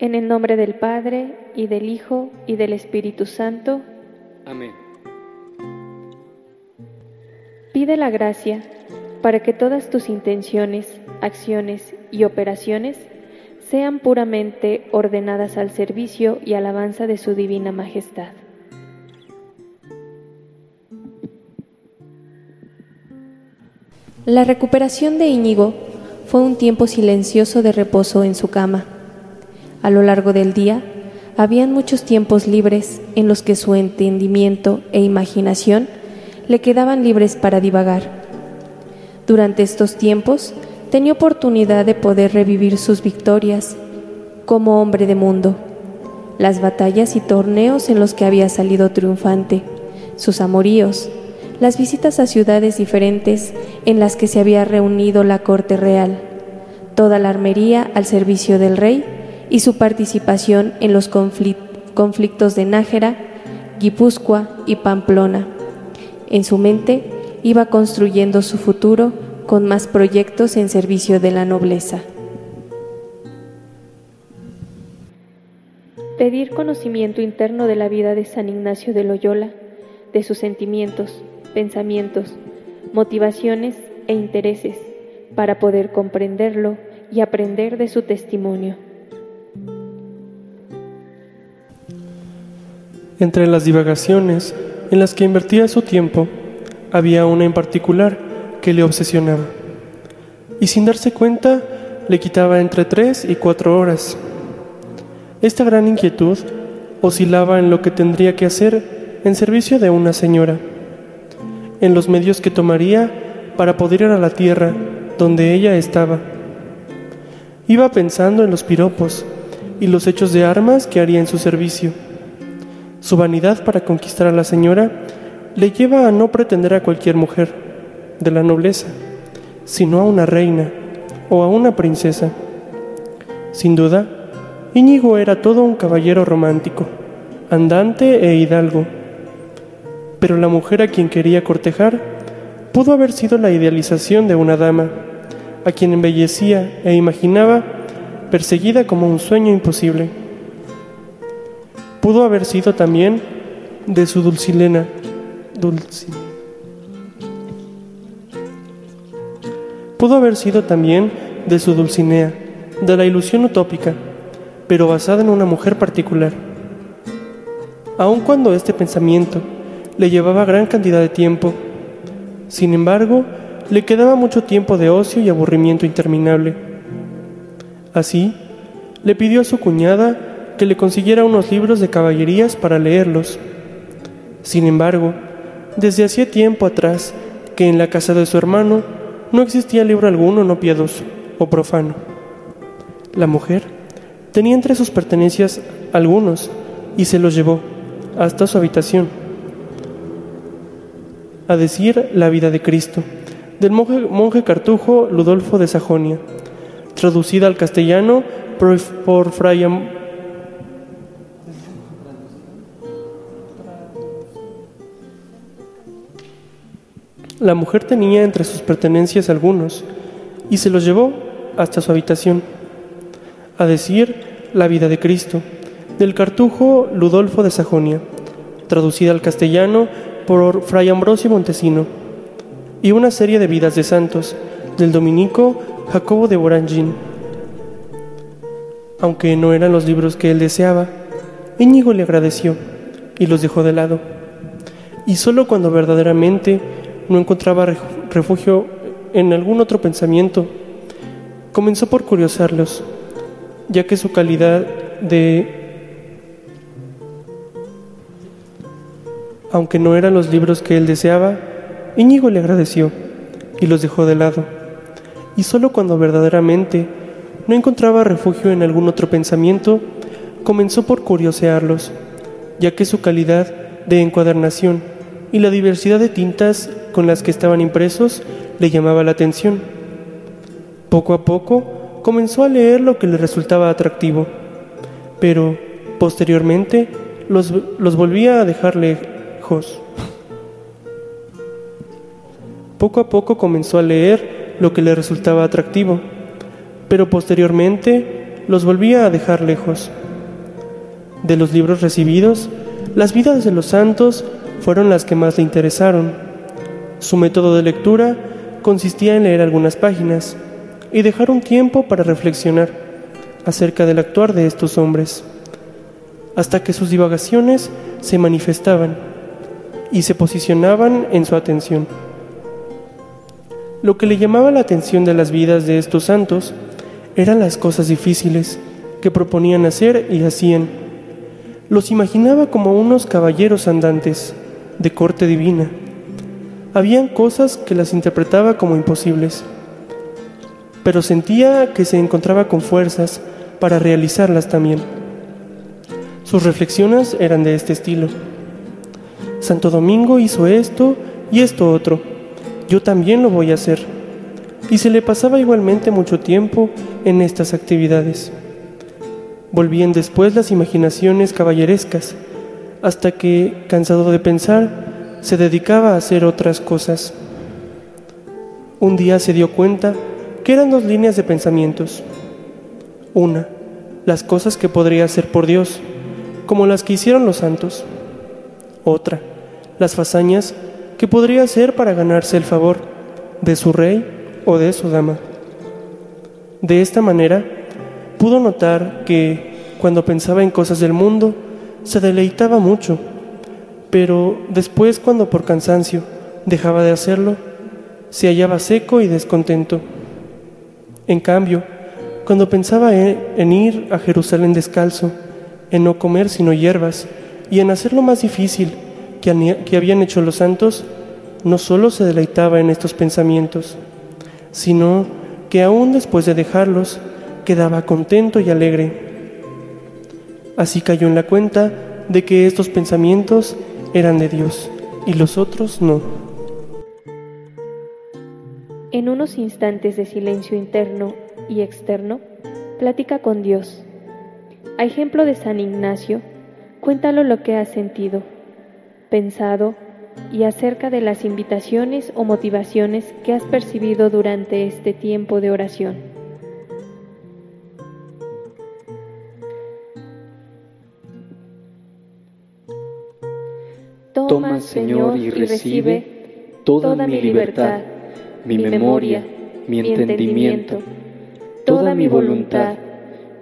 En el nombre del Padre, y del Hijo, y del Espíritu Santo. Amén. Pide la gracia para que todas tus intenciones, acciones y operaciones sean puramente ordenadas al servicio y alabanza de su divina majestad. La recuperación de Íñigo fue un tiempo silencioso de reposo en su cama. A lo largo del día, habían muchos tiempos libres en los que su entendimiento e imaginación le quedaban libres para divagar. Durante estos tiempos, tenía oportunidad de poder revivir sus victorias como hombre de mundo, las batallas y torneos en los que había salido triunfante, sus amoríos, las visitas a ciudades diferentes en las que se había reunido la corte real, toda la armería al servicio del rey y su participación en los conflictos de Nájera, Guipúzcoa y Pamplona. En su mente iba construyendo su futuro con más proyectos en servicio de la nobleza. Pedir conocimiento interno de la vida de San Ignacio de Loyola, de sus sentimientos, pensamientos, motivaciones e intereses para poder comprenderlo y aprender de su testimonio. Entre las divagaciones en las que invertía su tiempo, había una en particular que le obsesionaba, y sin darse cuenta le quitaba entre tres y cuatro horas. Esta gran inquietud oscilaba en lo que tendría que hacer en servicio de una señora en los medios que tomaría para poder ir a la tierra donde ella estaba. Iba pensando en los piropos y los hechos de armas que haría en su servicio. Su vanidad para conquistar a la señora le lleva a no pretender a cualquier mujer de la nobleza, sino a una reina o a una princesa. Sin duda, Íñigo era todo un caballero romántico, andante e hidalgo pero la mujer a quien quería cortejar pudo haber sido la idealización de una dama, a quien embellecía e imaginaba perseguida como un sueño imposible. Pudo haber sido también de su Dulcilena, Pudo haber sido también de su Dulcinea, de la ilusión utópica, pero basada en una mujer particular. Aun cuando este pensamiento le llevaba gran cantidad de tiempo. Sin embargo, le quedaba mucho tiempo de ocio y aburrimiento interminable. Así, le pidió a su cuñada que le consiguiera unos libros de caballerías para leerlos. Sin embargo, desde hacía tiempo atrás que en la casa de su hermano no existía libro alguno no piadoso o profano. La mujer tenía entre sus pertenencias algunos y se los llevó hasta su habitación a decir La vida de Cristo, del monje, cartujo Ludolfo de Sajonia, traducida al castellano por, por Fray La mujer tenía entre sus pertenencias algunos y se los llevó hasta su habitación. A decir La vida de Cristo, del cartujo Ludolfo de Sajonia, traducida al castellano por Fray Ambrosio Montesino, y una serie de vidas de santos del dominico Jacobo de Borangín. Aunque no eran los libros que él deseaba, Íñigo le agradeció y los dejó de lado. Y solo cuando verdaderamente no encontraba refugio en algún otro pensamiento, comenzó por curiosarlos, ya que su calidad de Aunque no eran los libros que él deseaba, Íñigo le agradeció y los dejó de lado. Y solo cuando verdaderamente no encontraba refugio en algún otro pensamiento, comenzó por curiosearlos, ya que su calidad de encuadernación y la diversidad de tintas con las que estaban impresos le llamaba la atención. Poco a poco comenzó a leer lo que le resultaba atractivo, pero posteriormente los, los volvía a dejarle poco a poco comenzó a leer lo que le resultaba atractivo, pero posteriormente los volvía a dejar lejos. De los libros recibidos, las vidas de los santos fueron las que más le interesaron. Su método de lectura consistía en leer algunas páginas y dejar un tiempo para reflexionar acerca del actuar de estos hombres, hasta que sus divagaciones se manifestaban y se posicionaban en su atención. Lo que le llamaba la atención de las vidas de estos santos eran las cosas difíciles que proponían hacer y hacían. Los imaginaba como unos caballeros andantes de corte divina. Habían cosas que las interpretaba como imposibles, pero sentía que se encontraba con fuerzas para realizarlas también. Sus reflexiones eran de este estilo. Santo Domingo hizo esto y esto otro. Yo también lo voy a hacer. Y se le pasaba igualmente mucho tiempo en estas actividades. Volvían después las imaginaciones caballerescas, hasta que, cansado de pensar, se dedicaba a hacer otras cosas. Un día se dio cuenta que eran dos líneas de pensamientos. Una, las cosas que podría hacer por Dios, como las que hicieron los santos. Otra, las fazañas que podría hacer para ganarse el favor de su rey o de su dama. De esta manera, pudo notar que, cuando pensaba en cosas del mundo, se deleitaba mucho, pero después, cuando por cansancio dejaba de hacerlo, se hallaba seco y descontento. En cambio, cuando pensaba en ir a Jerusalén descalzo, en no comer sino hierbas y en hacer lo más difícil que, habían hecho los santos, no solo se deleitaba en estos pensamientos, sino que aún después de dejarlos quedaba contento y alegre. Así cayó en la cuenta de que estos pensamientos eran de Dios y los otros no. En unos instantes de silencio interno y externo, platica con Dios. A ejemplo de San Ignacio, cuéntalo lo que has sentido, pensado y acerca de las invitaciones o motivaciones que has percibido durante este tiempo de oración. Toma, Señor, y recibe toda mi libertad, mi memoria, mi entendimiento, toda mi voluntad,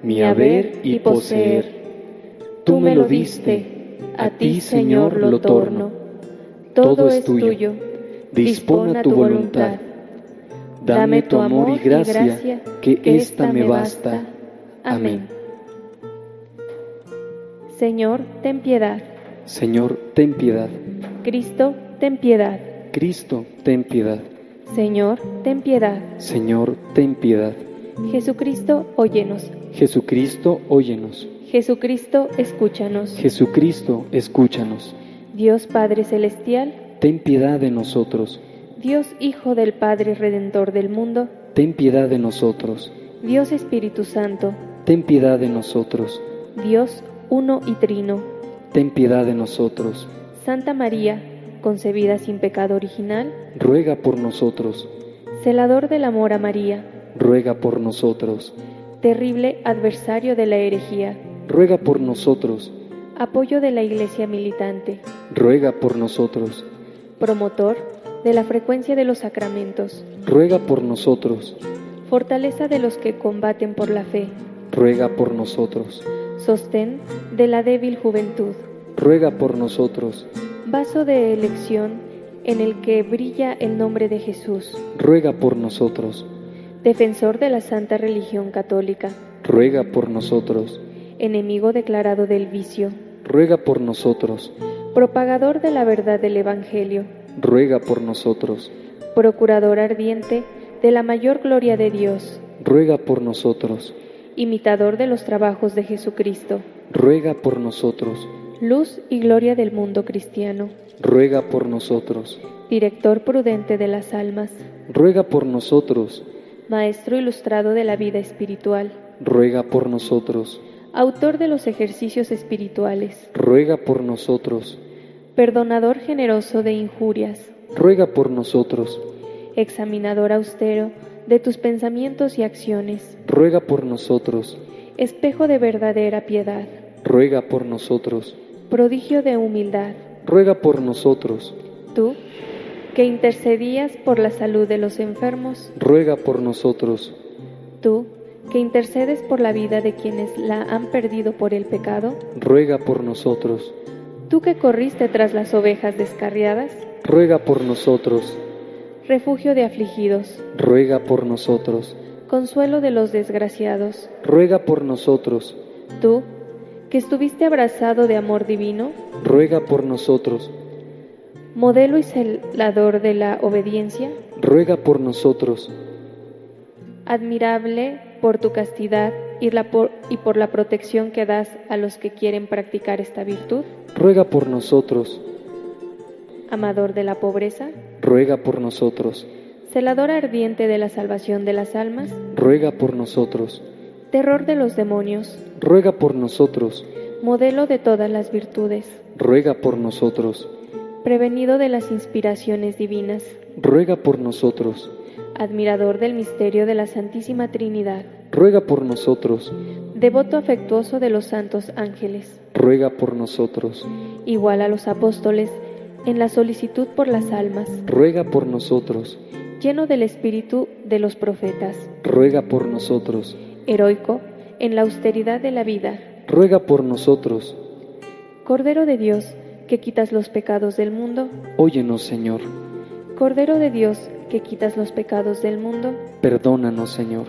mi haber y poseer. Tú me lo diste, a ti, Señor, lo torno todo es tuyo, dispona tu voluntad. Dame tu amor y gracia, que ésta me basta. Amén. Señor, ten piedad. Señor, ten piedad. Cristo, ten piedad. Cristo, ten piedad. Señor, ten piedad. Señor, ten piedad. Jesucristo, óyenos. Jesucristo, óyenos. Jesucristo, escúchanos. Jesucristo, escúchanos. Dios Padre Celestial, ten piedad de nosotros. Dios Hijo del Padre Redentor del mundo, ten piedad de nosotros. Dios Espíritu Santo, ten piedad de nosotros. Dios Uno y Trino, ten piedad de nosotros. Santa María, concebida sin pecado original, ruega por nosotros. Celador del amor a María, ruega por nosotros. Terrible adversario de la herejía, ruega por nosotros Apoyo de la Iglesia militante. Ruega por nosotros. Promotor de la frecuencia de los sacramentos. Ruega por nosotros. Fortaleza de los que combaten por la fe. Ruega por nosotros. Sostén de la débil juventud. Ruega por nosotros. Vaso de elección en el que brilla el nombre de Jesús. Ruega por nosotros. Defensor de la Santa Religión Católica. Ruega por nosotros. Enemigo declarado del vicio ruega por nosotros. Propagador de la verdad del Evangelio, ruega por nosotros. Procurador ardiente de la mayor gloria de Dios, ruega por nosotros. Imitador de los trabajos de Jesucristo, ruega por nosotros. Luz y gloria del mundo cristiano, ruega por nosotros. Director prudente de las almas, ruega por nosotros. Maestro ilustrado de la vida espiritual, ruega por nosotros autor de los ejercicios espirituales, ruega por nosotros. Perdonador generoso de injurias, ruega por nosotros. Examinador austero de tus pensamientos y acciones, ruega por nosotros. espejo de verdadera piedad, ruega por nosotros. prodigio de humildad, ruega por nosotros. tú, que intercedías por la salud de los enfermos, ruega por nosotros. tú, que intercedes por la vida de quienes la han perdido por el pecado, ruega por nosotros. tú que corriste tras las ovejas descarriadas, ruega por nosotros. Refugio de afligidos, ruega por nosotros. consuelo de los desgraciados, ruega por nosotros. tú, que estuviste abrazado de amor divino, ruega por nosotros. modelo y celador de la obediencia, ruega por nosotros. admirable por tu castidad y, la por, y por la protección que das a los que quieren practicar esta virtud, ruega por nosotros. amador de la pobreza, ruega por nosotros. celador ardiente de la salvación de las almas, ruega por nosotros. terror de los demonios, ruega por nosotros. modelo de todas las virtudes, ruega por nosotros. prevenido de las inspiraciones divinas, ruega por nosotros. admirador del misterio de la Santísima Trinidad, ruega por nosotros. devoto afectuoso de los santos ángeles, ruega por nosotros. igual a los apóstoles en la solicitud por las almas, ruega por nosotros. lleno del espíritu de los profetas, ruega por nosotros. heroico en la austeridad de la vida, ruega por nosotros. Cordero de Dios, que quitas los pecados del mundo, Óyenos, Señor. Cordero de Dios, que quitas los pecados del mundo, Perdónanos, Señor.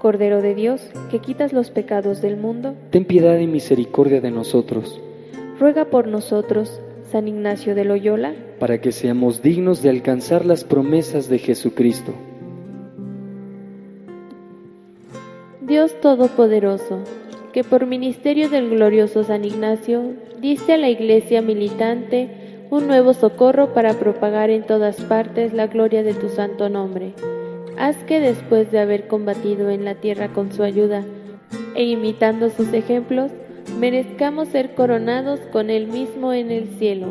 Cordero de Dios, que quitas los pecados del mundo, Ten piedad y misericordia de nosotros, ruega por nosotros, San Ignacio de Loyola, para que seamos dignos de alcanzar las promesas de Jesucristo. Dios Todopoderoso, que por ministerio del glorioso San Ignacio diste a la Iglesia militante un nuevo socorro para propagar en todas partes la gloria de tu santo nombre. Haz que después de haber combatido en la tierra con su ayuda e imitando sus ejemplos, merezcamos ser coronados con él mismo en el cielo.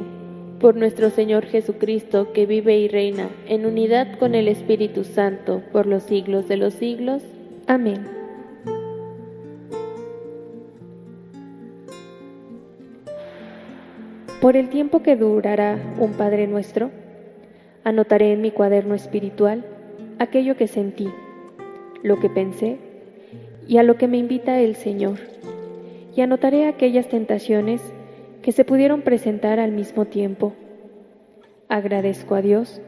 Por nuestro Señor Jesucristo, que vive y reina en unidad con el Espíritu Santo por los siglos de los siglos. Amén. Por el tiempo que durará un Padre nuestro, anotaré en mi cuaderno espiritual aquello que sentí, lo que pensé y a lo que me invita el Señor, y anotaré aquellas tentaciones que se pudieron presentar al mismo tiempo. Agradezco a Dios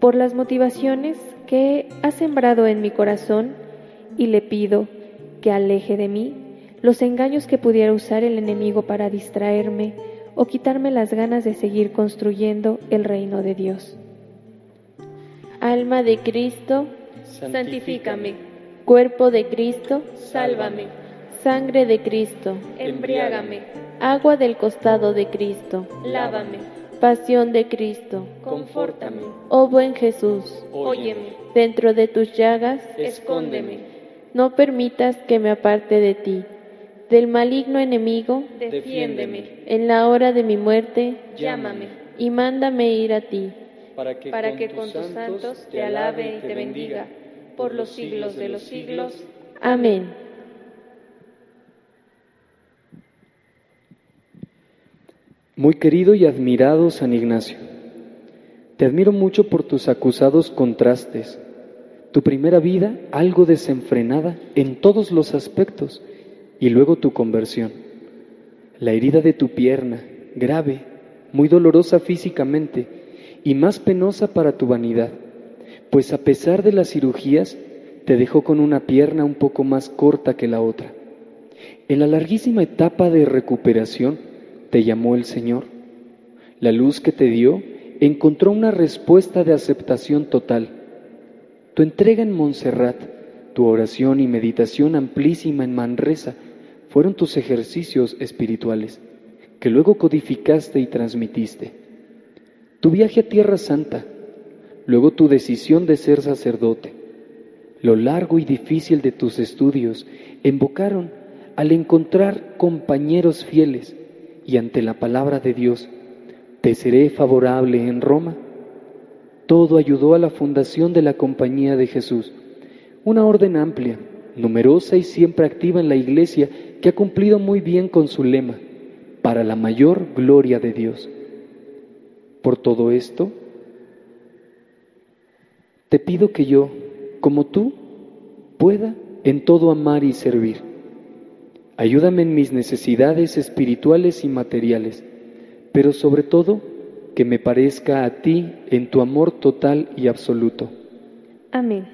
por las motivaciones que ha sembrado en mi corazón y le pido que aleje de mí los engaños que pudiera usar el enemigo para distraerme o quitarme las ganas de seguir construyendo el reino de Dios. Alma de Cristo, Santifícame, cuerpo de Cristo, sálvame, sangre de Cristo, embriágame, agua del costado de Cristo, lávame, pasión de Cristo. confórtame, Oh buen Jesús, óyeme, dentro de tus llagas, escóndeme, no permitas que me aparte de ti, del maligno enemigo, defiéndeme, en la hora de mi muerte, llámame, y mándame ir a ti. para que, para que con tus santos te alabe y te bendiga por los siglos de los siglos. Amén. Muy querido y admirado San Ignacio, te admiro mucho por tus acusados contrastes, tu primera vida algo desenfrenada en todos los aspectos y luego tu conversión, la herida de tu pierna, grave, muy dolorosa físicamente y más penosa para tu vanidad, pues a pesar de las cirugías te dejó con una pierna un poco más corta que la otra. En la larguísima etapa de recuperación te llamó el Señor. La luz que te dio encontró una respuesta de aceptación total. Tu entrega en Montserrat, tu oración y meditación amplísima en Manresa fueron tus ejercicios espirituales, que luego codificaste y transmitiste. Tu viaje a Tierra Santa, luego tu decisión de ser sacerdote, lo largo y difícil de tus estudios invocaron al encontrar compañeros fieles y ante la palabra de Dios, te seré favorable en Roma. Todo ayudó a la fundación de la Compañía de Jesús, una orden amplia, numerosa y siempre activa en la Iglesia, que ha cumplido muy bien con su lema, para la mayor gloria de Dios. Por todo esto, te pido que yo, como tú, pueda en todo amar y servir. Ayúdame en mis necesidades espirituales y materiales, pero sobre todo que me parezca a ti en tu amor total y absoluto. Amén.